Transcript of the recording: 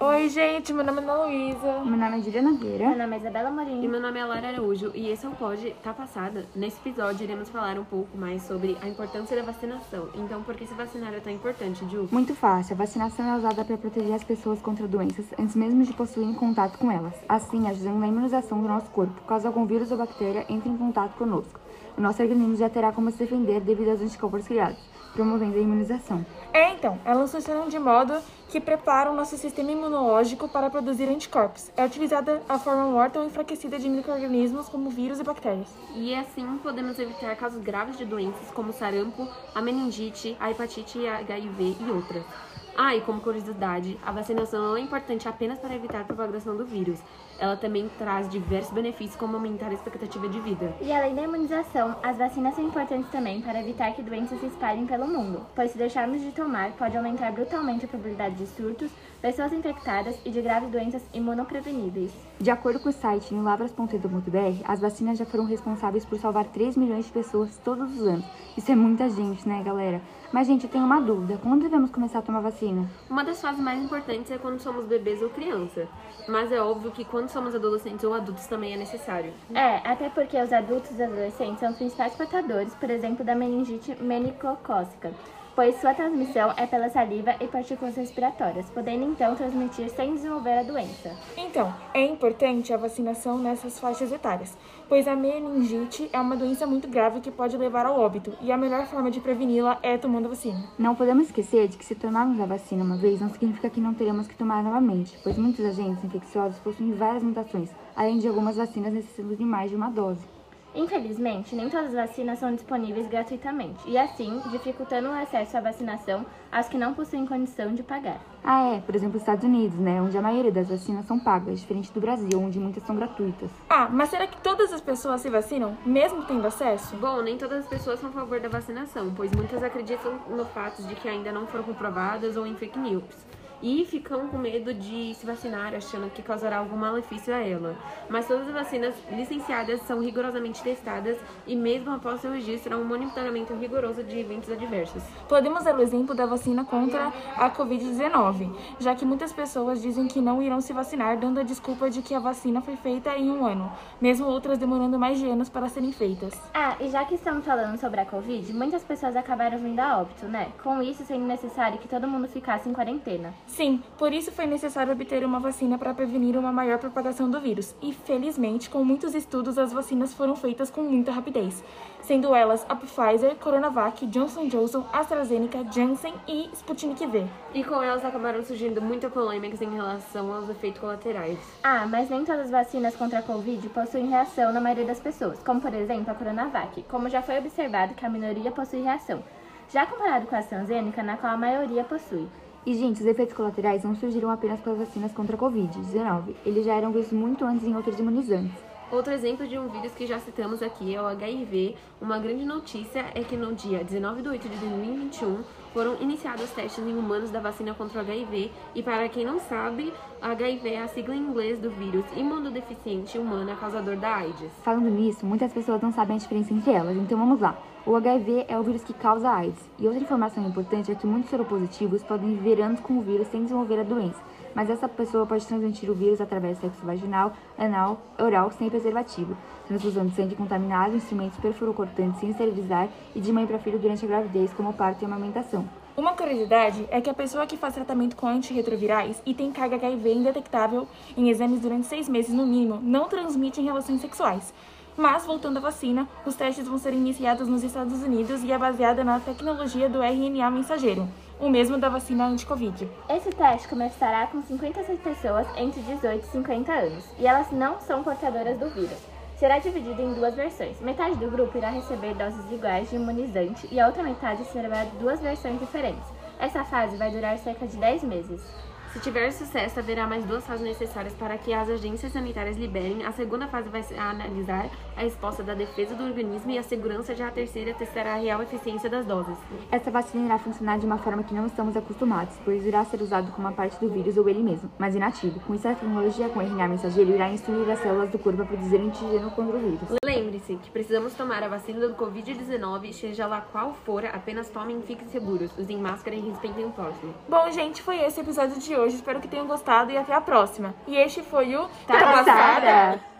Oi, gente, meu nome é Ana Luísa. Meu nome é Juliana Meu Vieira. nome é Isabela E Morim. meu nome é Lara Araújo e esse é o Pode Tá Passada. Nesse episódio iremos falar um pouco mais sobre a importância da vacinação. Então, por que se vacinar é tão importante, Ju? Muito fácil. A vacinação é usada para proteger as pessoas contra doenças antes mesmo de possuírem contato com elas. Assim, ajudando na imunização do nosso corpo, caso algum vírus ou bactéria entre em contato conosco. O nosso organismo já terá como se defender devido aos anticorpos criados, promovendo a imunização. É, então, elas funcionam de modo que preparam o nosso sistema imunológico para produzir anticorpos. É utilizada a forma morta ou enfraquecida de micro-organismos como vírus e bactérias. E assim podemos evitar casos graves de doenças como sarampo, a meningite, a hepatite HIV e outras. Ah, e como curiosidade, a vacinação não é importante apenas para evitar a propagação do vírus. Ela também traz diversos benefícios, como aumentar a expectativa de vida. E além da imunização, as vacinas são importantes também para evitar que doenças se espalhem pelo mundo, pois se deixarmos de tomar, pode aumentar brutalmente a probabilidade de surtos, pessoas infectadas e de graves doenças imunopreveníveis. De acordo com o site lavras.edu.br, as vacinas já foram responsáveis por salvar 3 milhões de pessoas todos os anos. Isso é muita gente, né, galera? Mas, gente, eu tenho uma dúvida. Quando devemos começar a tomar vacina? Uma das fases mais importantes é quando somos bebês ou criança. Mas é óbvio que quando somos adolescentes ou adultos também é necessário. É, até porque os adultos e adolescentes são os principais portadores, por exemplo, da meningite meningocócica, pois sua transmissão é pela saliva e partículas respiratórias, podendo então transmitir sem desenvolver a doença. Então, é importante a vacinação nessas faixas etárias, pois a meningite é uma doença muito grave que pode levar ao óbito, e a melhor forma de preveni-la é tomando a vacina. Não podemos esquecer de que se tomarmos a vacina uma vez, não significa que não teremos que tomar novamente, pois muitos agentes infecciosos possuem várias mutações, além de algumas vacinas necessitando de mais de uma dose. Infelizmente, nem todas as vacinas são disponíveis gratuitamente, e assim, dificultando o acesso à vacinação às que não possuem condição de pagar. Ah, é, por exemplo, os Estados Unidos, né, onde a maioria das vacinas são pagas, diferente do Brasil, onde muitas são gratuitas. Ah, mas será que todas as pessoas se vacinam, mesmo tendo acesso? Bom, nem todas as pessoas são a favor da vacinação, pois muitas acreditam no fato de que ainda não foram comprovadas ou em fake news. E ficam com medo de se vacinar, achando que causará algum malefício a ela. Mas todas as vacinas licenciadas são rigorosamente testadas e, mesmo após seu registro, há um monitoramento rigoroso de eventos adversos. Podemos dar o exemplo da vacina contra a Covid-19, já que muitas pessoas dizem que não irão se vacinar, dando a desculpa de que a vacina foi feita em um ano, mesmo outras demorando mais de anos para serem feitas. Ah, e já que estamos falando sobre a Covid, muitas pessoas acabaram vindo a óbito, né? Com isso sendo necessário que todo mundo ficasse em quarentena. Sim, por isso foi necessário obter uma vacina para prevenir uma maior propagação do vírus. E, felizmente, com muitos estudos, as vacinas foram feitas com muita rapidez, sendo elas a Pfizer, Coronavac, Johnson Johnson, AstraZeneca, Janssen e Sputnik V. E com elas acabaram surgindo muitas polêmicas em relação aos efeitos colaterais. Ah, mas nem todas as vacinas contra a Covid possuem reação na maioria das pessoas, como por exemplo a Coronavac, como já foi observado que a minoria possui reação, já comparado com a AstraZeneca, na qual a maioria possui. E, gente, os efeitos colaterais não surgiram apenas pelas vacinas contra a Covid-19, eles já eram vistos muito antes em outros imunizantes. Outro exemplo de um vírus que já citamos aqui é o HIV. Uma grande notícia é que no dia 19 de 8 de 2021 foram iniciados testes em humanos da vacina contra o HIV. E para quem não sabe, HIV é a sigla em inglês do vírus imunodeficiente humana causador da AIDS. Falando nisso, muitas pessoas não sabem a diferença entre elas, então vamos lá. O HIV é o vírus que causa AIDS. E outra informação importante é que muitos seropositivos podem viver anos com o vírus sem desenvolver a doença, mas essa pessoa pode transmitir o vírus através do sexo vaginal, anal, oral, sem preservativo, transfusão sangue contaminado, instrumentos perfuracortantes sem esterilizar e de mãe para filho durante a gravidez, como parto e amamentação. Uma curiosidade é que a pessoa que faz tratamento com antirretrovirais e tem carga HIV indetectável em exames durante seis meses no mínimo não transmite em relações sexuais. Mas, voltando à vacina, os testes vão ser iniciados nos Estados Unidos e é baseada na tecnologia do RNA mensageiro, o mesmo da vacina anti-Covid. Esse teste começará com 56 pessoas entre 18 e 50 anos, e elas não são portadoras do vírus. Será dividido em duas versões. Metade do grupo irá receber doses iguais de imunizante e a outra metade receberá duas versões diferentes. Essa fase vai durar cerca de 10 meses. Se tiver sucesso, haverá mais duas fases necessárias para que as agências sanitárias liberem. A segunda fase vai ser analisar a resposta da defesa do organismo e a segurança, já a terceira testará a real eficiência das doses. Essa vacina irá funcionar de uma forma que não estamos acostumados, pois irá ser usado como uma parte do vírus ou ele mesmo, mas inativo. Com isso, a tecnologia com RNA mensageiro irá instruir as células do corpo a produzir antígeno contra o vírus. Lembre-se que precisamos tomar a vacina do Covid-19, seja lá qual for, apenas tomem e fiquem seguros. Usem máscara e respeitem o próximo. Bom, gente, foi esse o episódio de hoje. Hoje. Espero que tenham gostado e até a próxima. E este foi o Tá passada!